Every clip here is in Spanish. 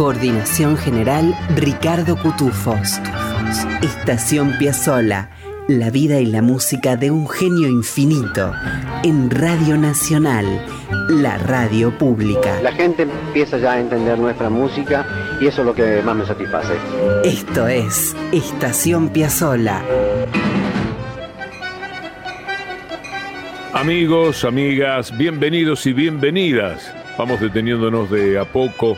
Coordinación general Ricardo Cutufos. Estación Piazzola. La vida y la música de un genio infinito. En Radio Nacional, la radio pública. La gente empieza ya a entender nuestra música y eso es lo que más me satisface. Esto es Estación Piazzola. Amigos, amigas, bienvenidos y bienvenidas. Vamos deteniéndonos de a poco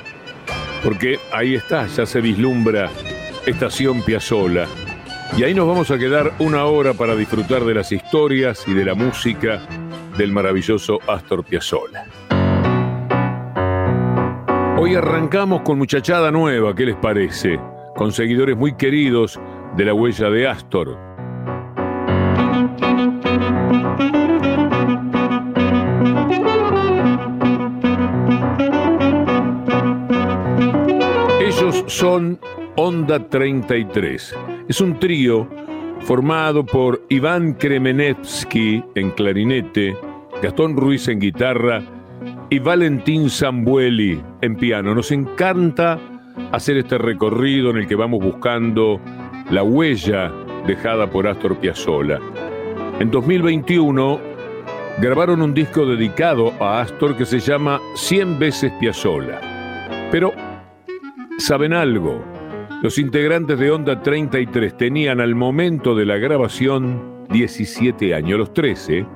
porque ahí está, ya se vislumbra Estación Piazzola. Y ahí nos vamos a quedar una hora para disfrutar de las historias y de la música del maravilloso Astor Piazzolla. Hoy arrancamos con muchachada nueva, ¿qué les parece? Con seguidores muy queridos de la huella de Astor. Son Onda 33. Es un trío formado por Iván Kremenevsky en clarinete, Gastón Ruiz en guitarra y Valentín Zambueli en piano. Nos encanta hacer este recorrido en el que vamos buscando la huella dejada por Astor Piazzolla. En 2021 grabaron un disco dedicado a Astor que se llama 100 veces Piazzolla. Pero, ¿saben algo? Los integrantes de Onda 33 tenían al momento de la grabación 17 años, los 13,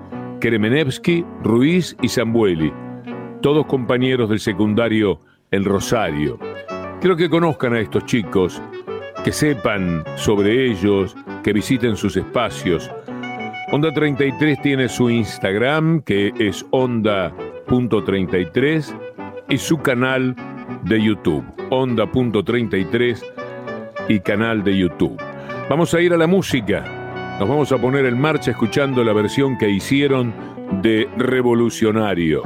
Kremenevsky, Ruiz y Zambueli, todos compañeros del secundario en Rosario. Quiero que conozcan a estos chicos, que sepan sobre ellos, que visiten sus espacios. Onda 33 tiene su Instagram, que es onda.33, y su canal de YouTube, onda.33 y canal de YouTube. Vamos a ir a la música. Nos vamos a poner en marcha escuchando la versión que hicieron de Revolucionario.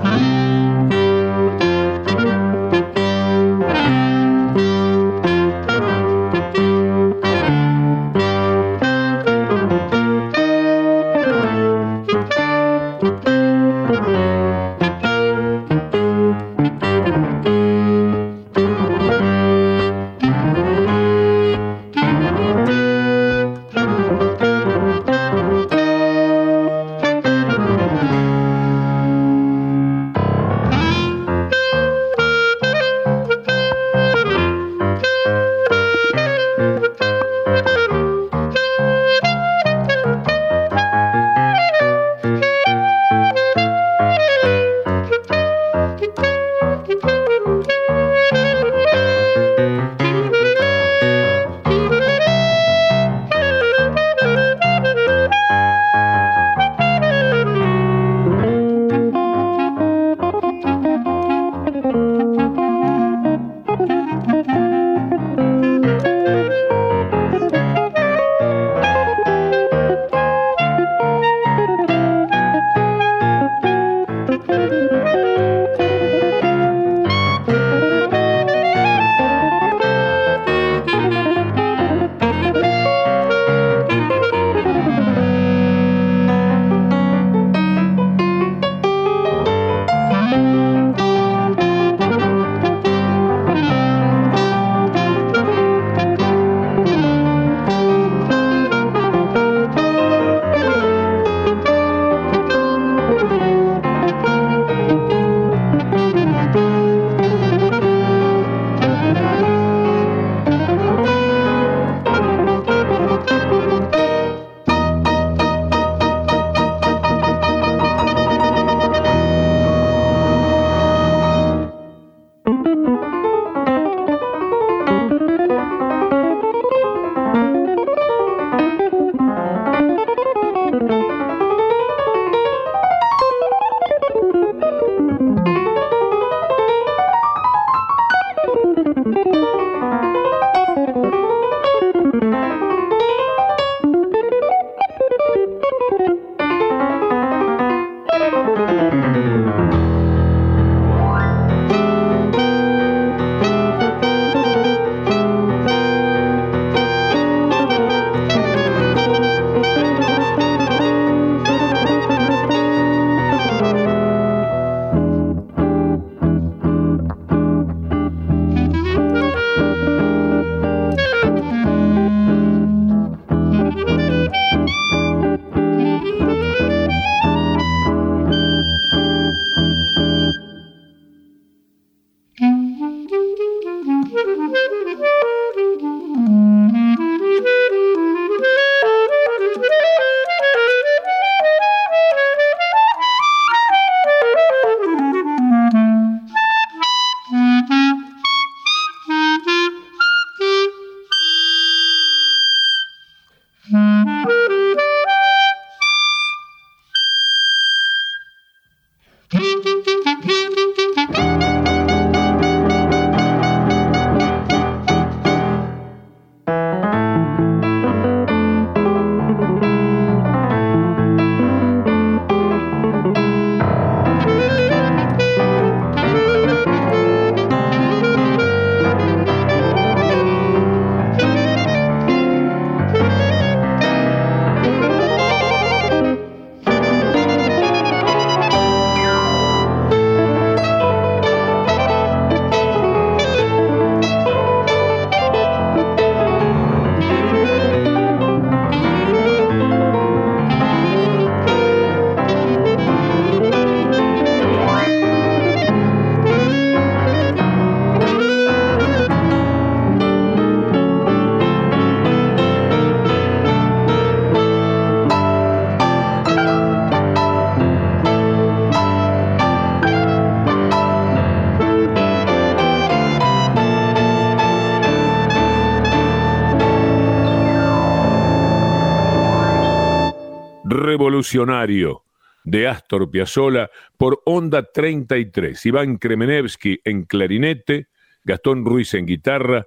Revolucionario de Astor Piazzolla por Onda 33. Iván Kremenevsky en clarinete, Gastón Ruiz en guitarra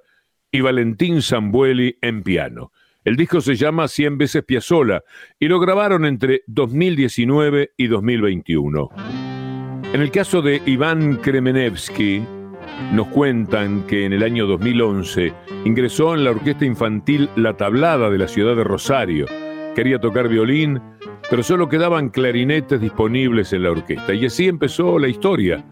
y Valentín Zambueli en piano. El disco se llama Cien veces Piazzolla y lo grabaron entre 2019 y 2021. En el caso de Iván Kremenevsky, nos cuentan que en el año 2011 ingresó en la orquesta infantil La Tablada de la ciudad de Rosario. Quería tocar violín, pero solo quedaban clarinetes disponibles en la orquesta. Y así empezó la historia.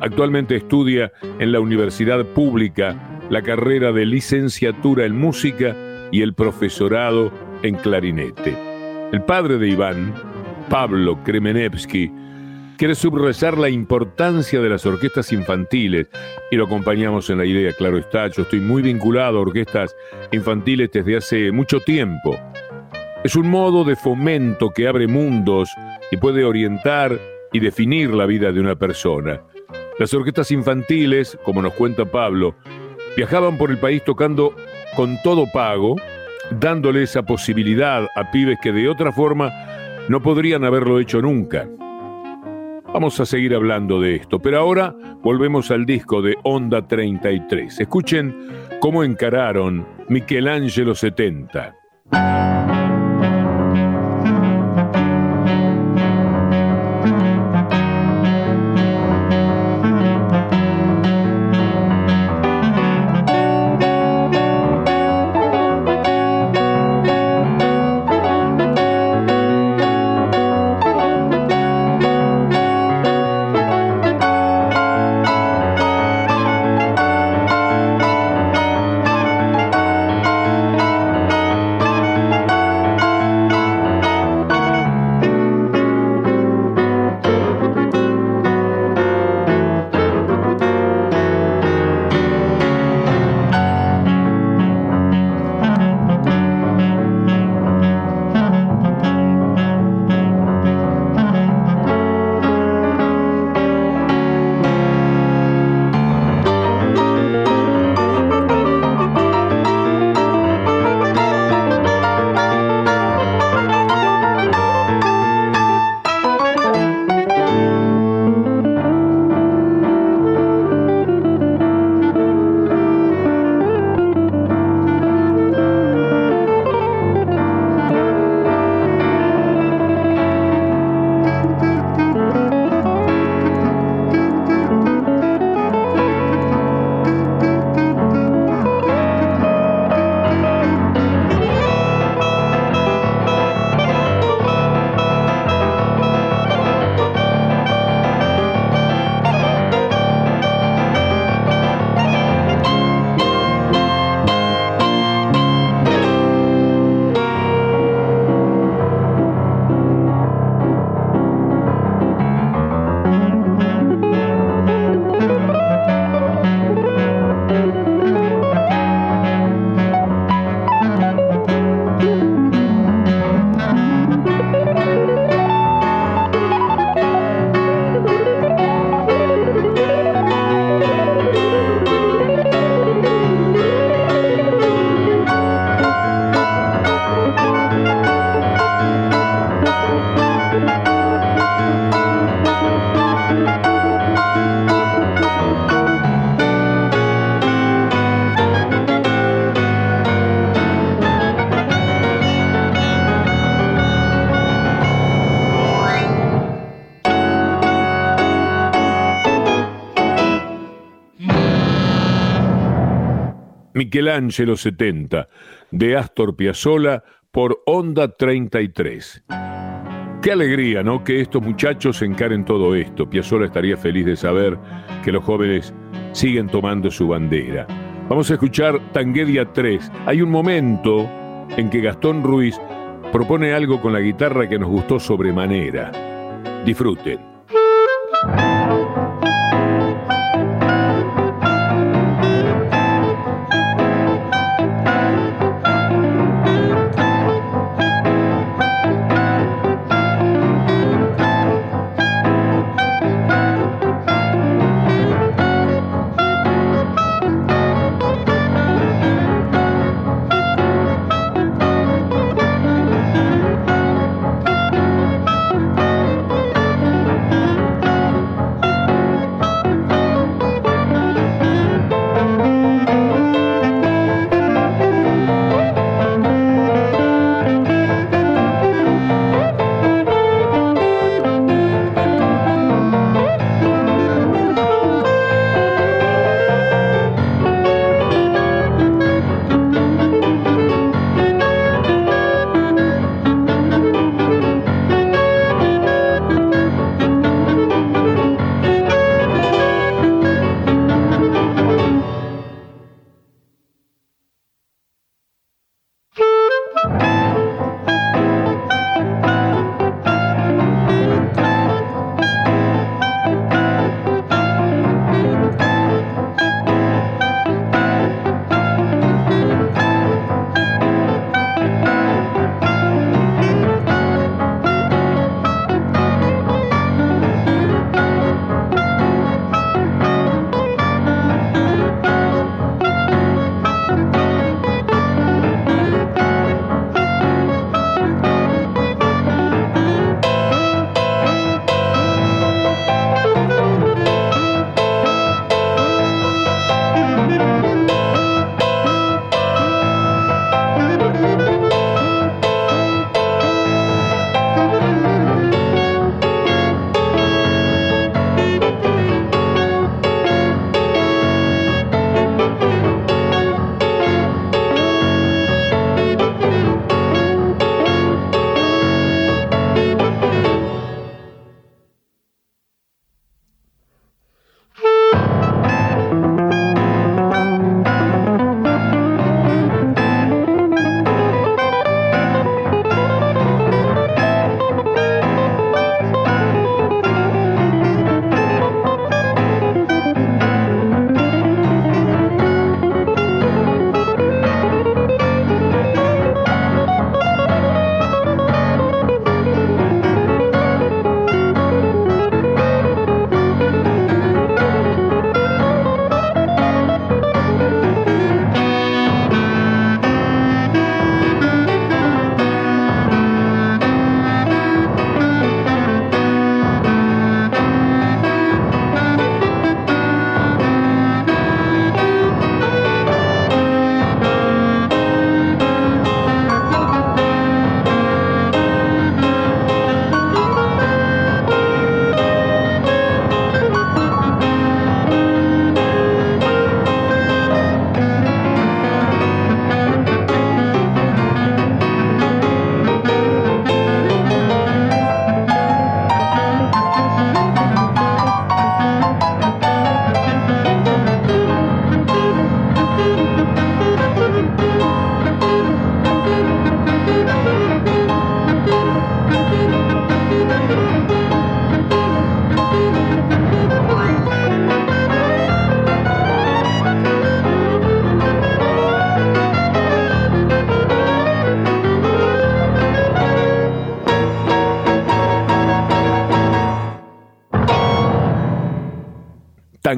Actualmente estudia en la Universidad Pública la carrera de licenciatura en música y el profesorado en clarinete. El padre de Iván, Pablo Kremenevsky, quiere subrayar la importancia de las orquestas infantiles y lo acompañamos en la idea, claro está, yo estoy muy vinculado a orquestas infantiles desde hace mucho tiempo. Es un modo de fomento que abre mundos y puede orientar y definir la vida de una persona. Las orquestas infantiles, como nos cuenta Pablo, viajaban por el país tocando con todo pago, dándole esa posibilidad a pibes que de otra forma no podrían haberlo hecho nunca. Vamos a seguir hablando de esto, pero ahora volvemos al disco de Onda 33. Escuchen cómo encararon Michelangelo 70. Michelangelo 70, de Astor Piazzolla por Onda 33. Qué alegría, ¿no? Que estos muchachos encaren todo esto. Piazzolla estaría feliz de saber que los jóvenes siguen tomando su bandera. Vamos a escuchar Tanguedia 3. Hay un momento en que Gastón Ruiz propone algo con la guitarra que nos gustó sobremanera. Disfruten.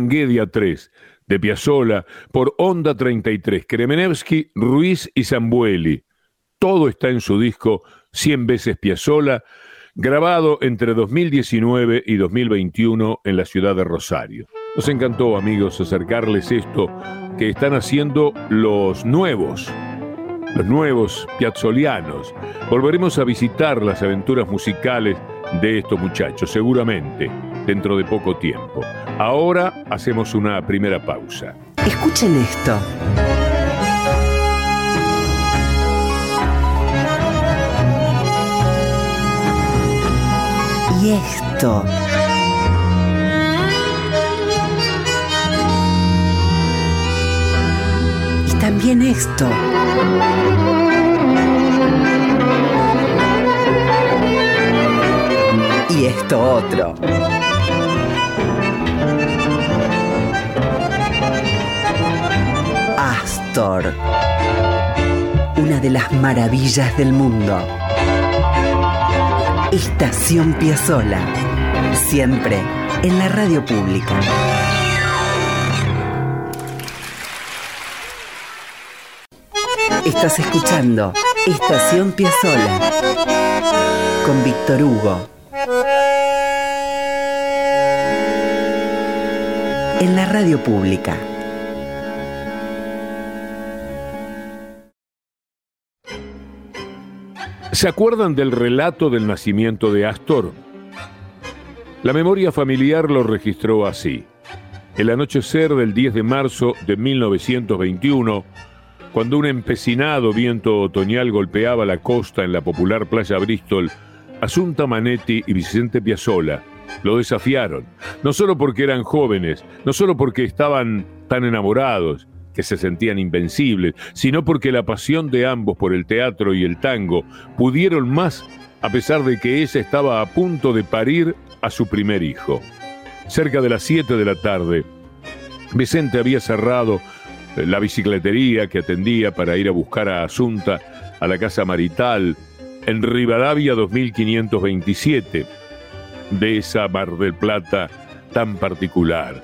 Tanguedia 3, de Piazzola, por Onda 33, Kremenevsky, Ruiz y Zambueli. Todo está en su disco 100 veces Piazzola, grabado entre 2019 y 2021 en la ciudad de Rosario. Nos encantó, amigos, acercarles esto que están haciendo los nuevos, los nuevos piazzolianos. Volveremos a visitar las aventuras musicales de estos muchachos, seguramente, dentro de poco tiempo. Ahora hacemos una primera pausa. Escuchen esto. Y esto. También esto. Y esto otro. Astor. Una de las maravillas del mundo. Estación Piazzola. Siempre en la radio pública. Estás escuchando Estación Piazzola con Víctor Hugo. En la radio pública. ¿Se acuerdan del relato del nacimiento de Astor? La memoria familiar lo registró así. El anochecer del 10 de marzo de 1921, cuando un empecinado viento otoñal golpeaba la costa en la popular playa Bristol, Asunta Manetti y Vicente Piazzola lo desafiaron, no solo porque eran jóvenes, no solo porque estaban tan enamorados, que se sentían invencibles, sino porque la pasión de ambos por el teatro y el tango pudieron más a pesar de que ella estaba a punto de parir a su primer hijo. Cerca de las 7 de la tarde, Vicente había cerrado la bicicletería que atendía para ir a buscar a Asunta a la casa marital en Rivadavia 2527, de esa Mar del Plata tan particular.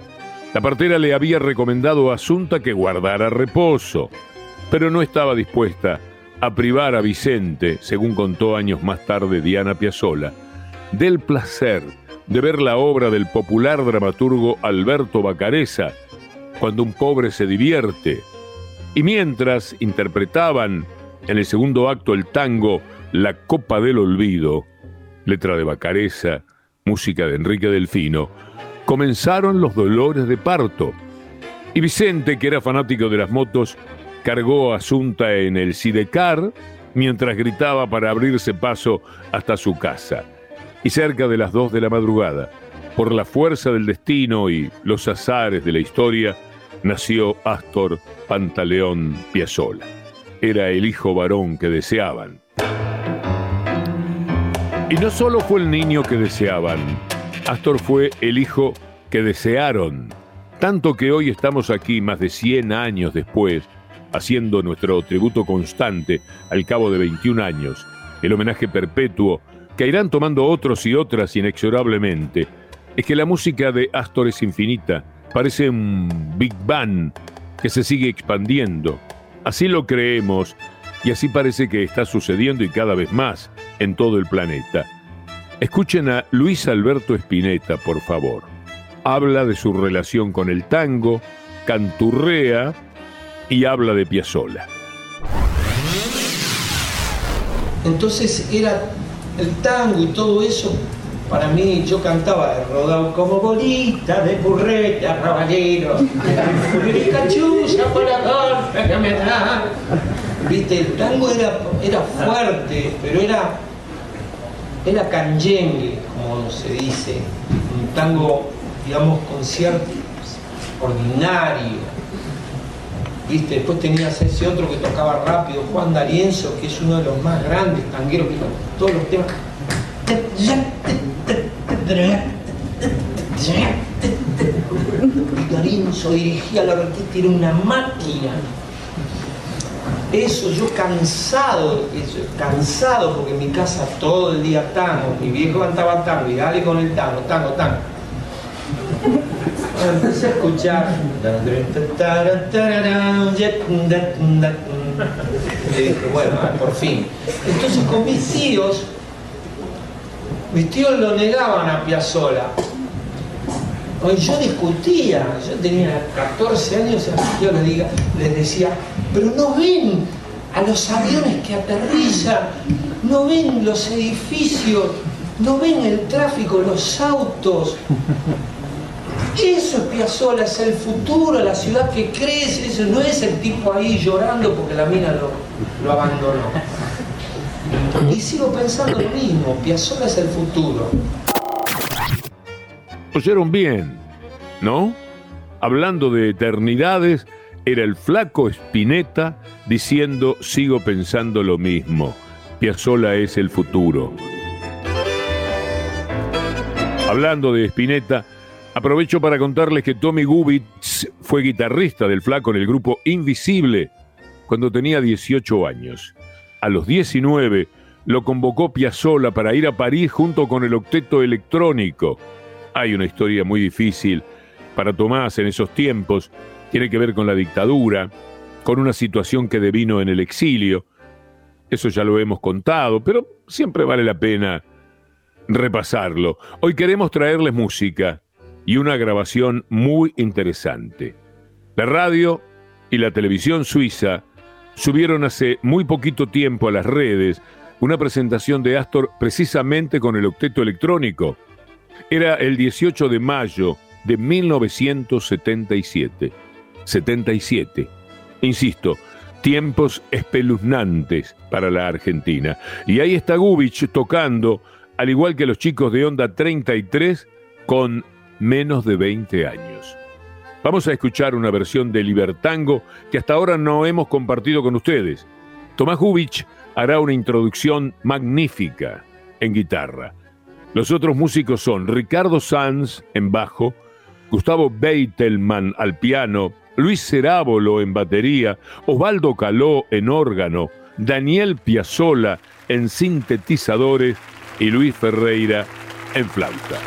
La partera le había recomendado a Asunta que guardara reposo, pero no estaba dispuesta a privar a Vicente, según contó años más tarde Diana Piazzola, del placer de ver la obra del popular dramaturgo Alberto Bacareza, cuando un pobre se divierte. Y mientras interpretaban en el segundo acto el tango La Copa del Olvido, letra de Bacareza, música de Enrique Delfino, comenzaron los dolores de parto. Y Vicente, que era fanático de las motos, cargó a Asunta en el Sidecar mientras gritaba para abrirse paso hasta su casa. Y cerca de las dos de la madrugada, por la fuerza del destino y los azares de la historia, nació Astor Pantaleón Piazzola. Era el hijo varón que deseaban. Y no solo fue el niño que deseaban, Astor fue el hijo que desearon, tanto que hoy estamos aquí más de 100 años después, haciendo nuestro tributo constante al cabo de 21 años, el homenaje perpetuo que irán tomando otros y otras inexorablemente, es que la música de Astor es infinita, parece un Big Bang que se sigue expandiendo. Así lo creemos y así parece que está sucediendo y cada vez más en todo el planeta. Escuchen a Luis Alberto Spinetta, por favor. Habla de su relación con el tango, canturrea y habla de Piazzolla. Entonces era el tango y todo eso, para mí yo cantaba rodado como bolita de burreta, raballero, cachucha por la que me da. Viste, el tango era, era fuerte, pero era era canyengue, como se dice, un tango, digamos, concierto ordinario. ¿Viste? Después tenías ese otro que tocaba rápido, Juan D'Arienzo, que es uno de los más grandes tangueros que todos los temas. Y D'Arienzo dirigía la orquesta, era una máquina eso yo cansado, cansado porque en mi casa todo el día tango, mi viejo cantaba tango y dale con el tango, tango, tango. empecé a escuchar. Y dije, bueno, por fin. Entonces con mis tíos, mis tíos lo negaban a Piazzolla. Yo discutía, yo tenía 14 años y a mis tíos les, diga, les decía, pero no ven a los aviones que aterrizan, no ven los edificios, no ven el tráfico, los autos. Eso es Piazzolla, es el futuro, la ciudad que crece, eso no es el tipo ahí llorando porque la mina lo abandonó. Y sigo pensando lo mismo, Piazzolla es el futuro. Oyeron bien, ¿no? Hablando de eternidades, era el flaco Spinetta diciendo sigo pensando lo mismo. Piazzolla es el futuro. Hablando de Spinetta, aprovecho para contarles que Tommy Gubitz fue guitarrista del flaco en el grupo Invisible cuando tenía 18 años. A los 19 lo convocó Piazzolla para ir a París junto con el octeto electrónico. Hay una historia muy difícil para Tomás en esos tiempos, tiene que ver con la dictadura, con una situación que devino en el exilio. Eso ya lo hemos contado, pero siempre vale la pena repasarlo. Hoy queremos traerles música y una grabación muy interesante. La radio y la televisión suiza subieron hace muy poquito tiempo a las redes una presentación de Astor precisamente con el octeto electrónico. Era el 18 de mayo de 1977. 77. Insisto, tiempos espeluznantes para la Argentina. Y ahí está Gubich tocando al igual que los chicos de Onda 33, con menos de 20 años. Vamos a escuchar una versión de Libertango que hasta ahora no hemos compartido con ustedes. Tomás Gubich hará una introducción magnífica en guitarra. Los otros músicos son Ricardo Sanz en bajo, Gustavo Beitelman al piano, Luis Cerábolo en batería, Osvaldo Caló en órgano, Daniel Piazzola en sintetizadores y Luis Ferreira en flauta.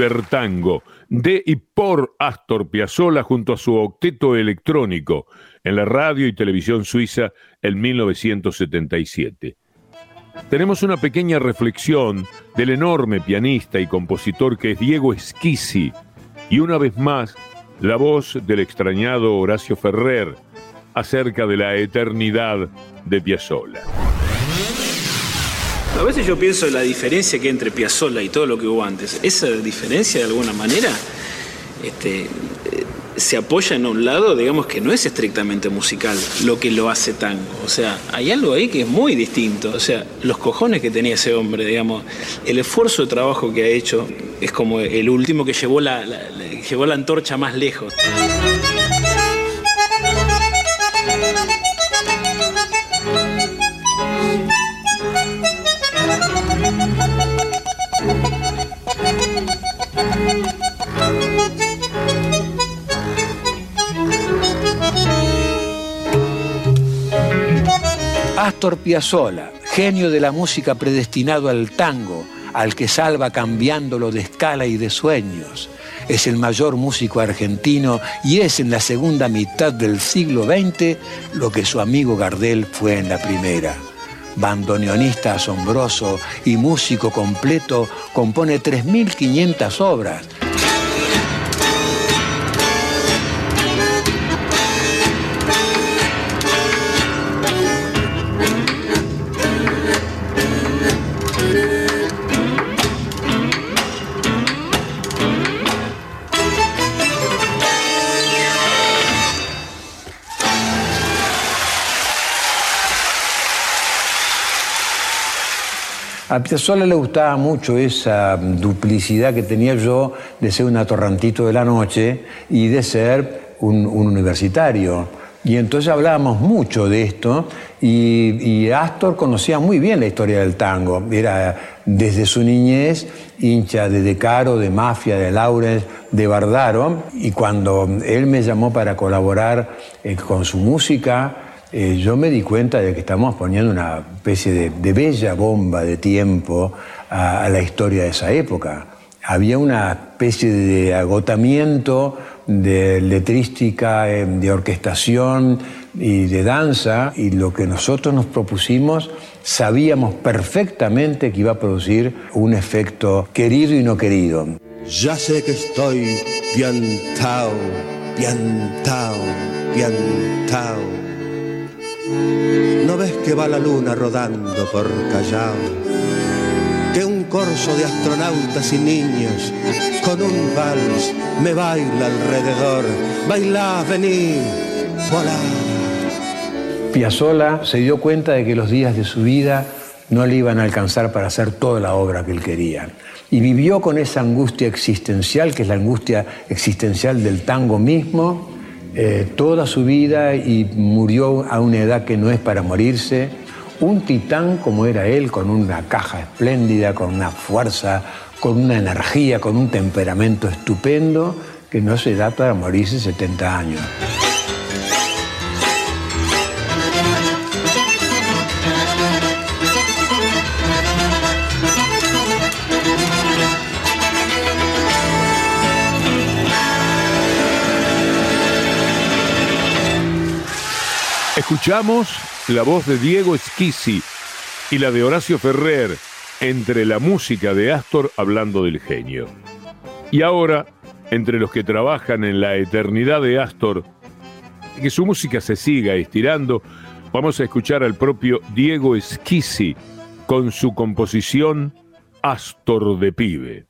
Libertango, de y por Astor Piazzolla junto a su octeto electrónico en la radio y televisión suiza en 1977. Tenemos una pequeña reflexión del enorme pianista y compositor que es Diego Esquisi y una vez más la voz del extrañado Horacio Ferrer acerca de la eternidad de Piazzolla. A veces yo pienso en la diferencia que hay entre Piazzolla y todo lo que hubo antes. Esa diferencia, de alguna manera, este, se apoya en un lado, digamos que no es estrictamente musical lo que lo hace tango. O sea, hay algo ahí que es muy distinto. O sea, los cojones que tenía ese hombre, digamos, el esfuerzo de trabajo que ha hecho es como el último que llevó la, llevó la antorcha más lejos. Astor Piazzolla, genio de la música predestinado al tango, al que salva cambiándolo de escala y de sueños. Es el mayor músico argentino y es en la segunda mitad del siglo XX lo que su amigo Gardel fue en la primera. Bandoneonista asombroso y músico completo, compone 3.500 obras A Piazzolla le gustaba mucho esa duplicidad que tenía yo de ser un atorrantito de la noche y de ser un, universitario. Y entonces hablábamos mucho de esto y, Astor conocía muy bien la historia del tango. Era desde su niñez hincha de De Caro, de Mafia, de Laurens, de Bardaro. Y cuando él me llamó para colaborar eh, con su música, eh, yo me di cuenta de que estamos poniendo una especie de, bella bomba de tiempo a, la historia de esa época. Había una especie de agotamiento de letrística, eh, de orquestación y de danza, y lo que nosotros nos propusimos sabíamos perfectamente que iba a producir un efecto querido y no querido. Ya sé que estoy piantao, piantao, piantao ¿No ves que va la luna rodando por Callao? Que un corso de astronautas y niños con un vals me baila alrededor. Bailá, vení, volá. Piazzolla se dio cuenta de que los días de su vida no le iban a alcanzar para hacer toda la obra que él quería. Y vivió con esa angustia existencial, que es la angustia existencial del tango mismo, eh, toda su vida y murió a una edad que no es para morirse. Un titán como era él, con una caja espléndida, con una fuerza, con una energía, con un temperamento estupendo, que no se da para morirse 70 años. Escuchamos la voz de Diego Esquisi y la de Horacio Ferrer entre la música de Astor hablando del genio. Y ahora, entre los que trabajan en la eternidad de Astor, que su música se siga estirando, vamos a escuchar al propio Diego Esquisi con su composición Astor de Pibe.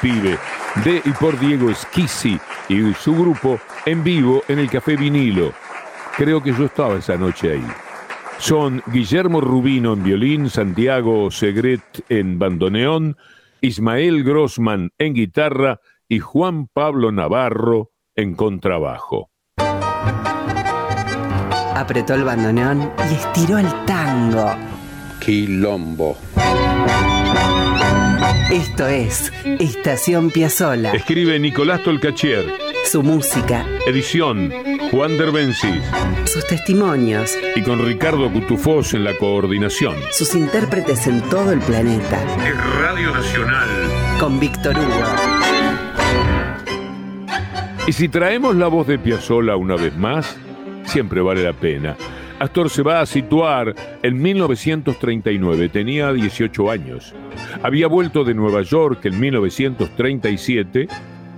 Pibe, de y por Diego Esquisi y su grupo en vivo en el Café Vinilo. Creo que yo estaba esa noche ahí. Son Guillermo Rubino en violín, Santiago Segret en bandoneón, Ismael Grossman en guitarra y Juan Pablo Navarro en contrabajo. Apretó el bandoneón y estiró el tango. Quilombo. Esto es Estación Piazzola. Escribe Nicolás Tolcachier. Su música. Edición Juan Derbencis. Sus testimonios. Y con Ricardo Cutufós en la coordinación. Sus intérpretes en todo el planeta. Es Radio Nacional. Con Víctor Hugo. Y si traemos la voz de Piazzola una vez más, siempre vale la pena. Astor se va a situar en 1939, tenía 18 años. Había vuelto de Nueva York en 1937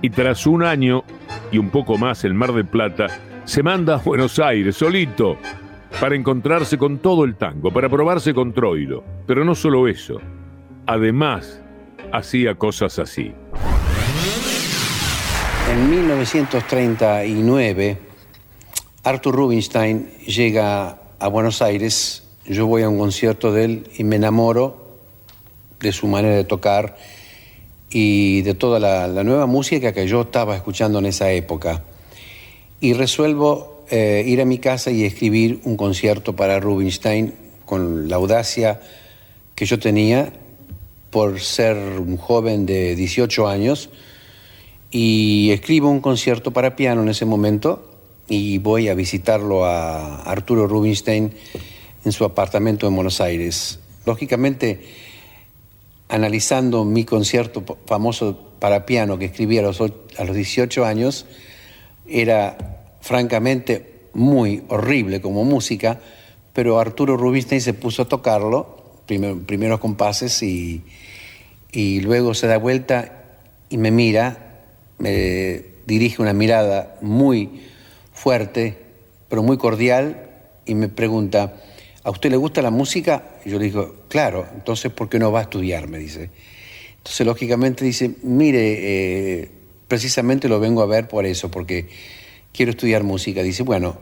y tras un año y un poco más en Mar del Plata, se manda a Buenos Aires solito para encontrarse con todo el tango, para probarse con Troilo. Pero no solo eso, además hacía cosas así. En 1939, Arthur Rubinstein llega a Buenos Aires, yo voy a un concierto de él y me enamoro de su manera de tocar y de toda la, nueva música que yo estaba escuchando en esa época. y resuelvo eh, ir a mi casa y escribir un concierto para Rubinstein con la audacia que yo tenía por ser un joven de 18 años y escribo un concierto para piano en ese momento y voy a visitarlo a Arturo Rubinstein en su apartamento en Buenos Aires. Lógicamente, analizando mi concierto famoso para piano que escribí a los, a los 18 años, era francamente muy horrible como música, pero Arturo Rubinstein se puso a tocarlo, primero, primeros compases, y, y luego se da vuelta y me mira, me dirige una mirada muy fuerte, pero muy cordial, y me pregunta, ¿a usted le gusta la música? Y yo le digo, claro, entonces ¿por qué no va a estudiar? Me dice. Entonces, lógicamente dice, mire, eh, precisamente lo vengo a ver por eso, porque quiero estudiar música. Dice, bueno,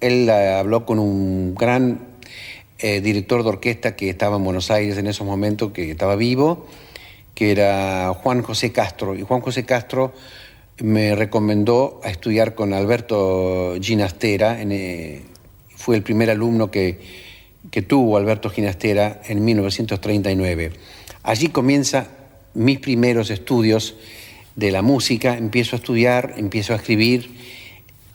él habló con un gran eh, director de orquesta que estaba en Buenos Aires en esos momentos, que estaba vivo, que era Juan José Castro. Y Juan José Castro me recomendó a estudiar con Alberto Ginastera, eh, fue el primer alumno que, que tuvo Alberto Ginastera en 1939. Allí comienza mis primeros estudios de la música, empiezo a estudiar, empiezo a escribir,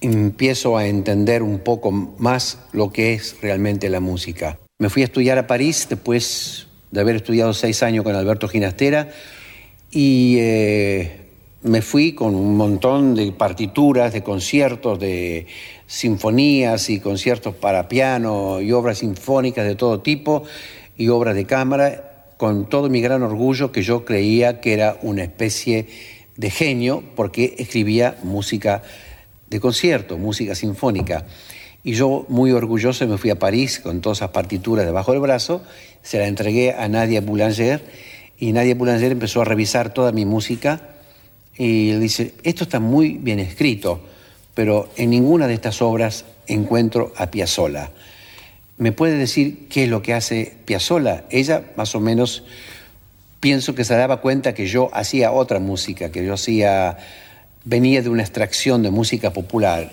empiezo a entender un poco más lo que es realmente la música. Me fui a estudiar a París después de haber estudiado seis años con Alberto Ginastera y eh, me fui con un montón de partituras, de conciertos, de sinfonías y conciertos para piano y obras sinfónicas de todo tipo y obras de cámara, con todo mi gran orgullo que yo creía que era una especie de genio porque escribía música de concierto, música sinfónica. Y yo, muy orgulloso, me fui a París con todas esas partituras debajo del brazo, se la entregué a Nadia Boulanger y Nadia Boulanger empezó a revisar toda mi música y él dice, esto está muy bien escrito, pero en ninguna de estas obras encuentro a Piazzolla. ¿Me puede decir qué es lo que hace Piazzolla? Ella más o menos pienso que se daba cuenta que yo hacía otra música, que yo hacía venía de una extracción de música popular.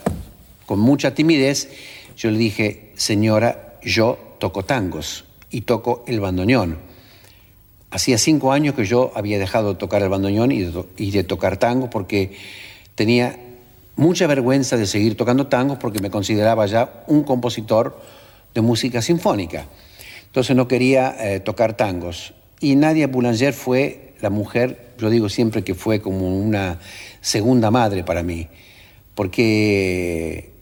Con mucha timidez yo le dije, "Señora, yo toco tangos y toco el bandoneón." Hacía cinco años que yo había dejado de tocar el bandoneón y de, tocar tango porque tenía mucha vergüenza de seguir tocando tangos porque me consideraba ya un compositor de música sinfónica. Entonces no quería eh, tocar tangos. Y Nadia Boulanger fue la mujer, yo digo siempre que fue como una segunda madre para mí, porque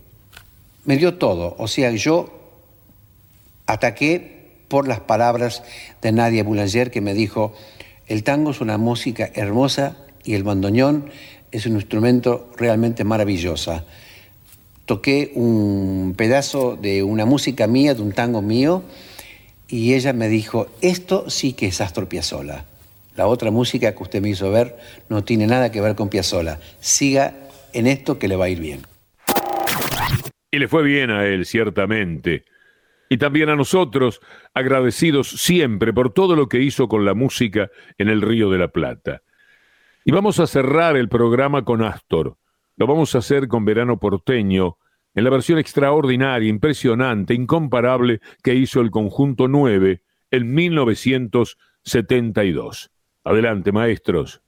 me dio todo. O sea, yo ataqué por las palabras de Nadia Boulanger que me dijo, el tango es una música hermosa y el bandoneón es un instrumento realmente maravilloso. Toqué un pedazo de una música mía, de un tango mío, y ella me dijo, esto sí que es Astor Piazzolla. La otra música que usted me hizo ver no tiene nada que ver con Piazzolla. Siga en esto que le va a ir bien. Y le fue bien a él, ciertamente y también a nosotros, agradecidos siempre por todo lo que hizo con la música en el Río de la Plata. Y vamos a cerrar el programa con Astor. Lo vamos a hacer con Verano Porteño, en la versión extraordinaria, impresionante, incomparable que hizo el Conjunto 9 en 1972. Adelante, maestros.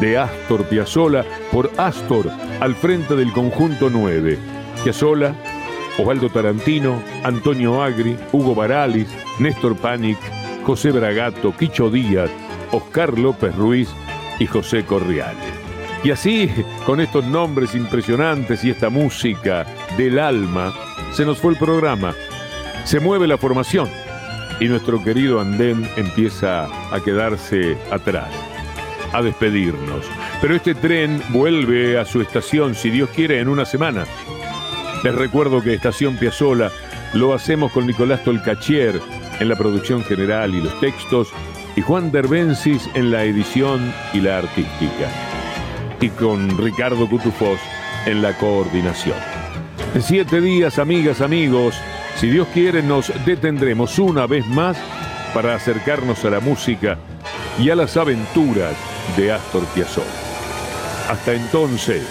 De Astor Piazzolla por Astor al frente del conjunto 9. Piazzolla, Osvaldo Tarantino, Antonio Agri, Hugo Baralis, Néstor Panic, José Bragato, Quicho Díaz, Oscar López Ruiz y José Corriales. Y así, con estos nombres impresionantes y esta música del alma, se nos fue el programa. Se mueve la formación y nuestro querido andén empieza a quedarse atrás, a despedirnos. Pero este tren vuelve a su estación, si Dios quiere, en una semana. Les recuerdo que Estación Piazzola lo hacemos con Nicolás Tolcachier en la producción general y los textos y Juan Derbensis en la edición y la artística. Y con Ricardo Cutufós en la coordinación. En siete días, amigas, amigos, si Dios quiere, nos detendremos una vez más para acercarnos a la música y a las aventuras de Astor Piazzolla. Hasta entonces,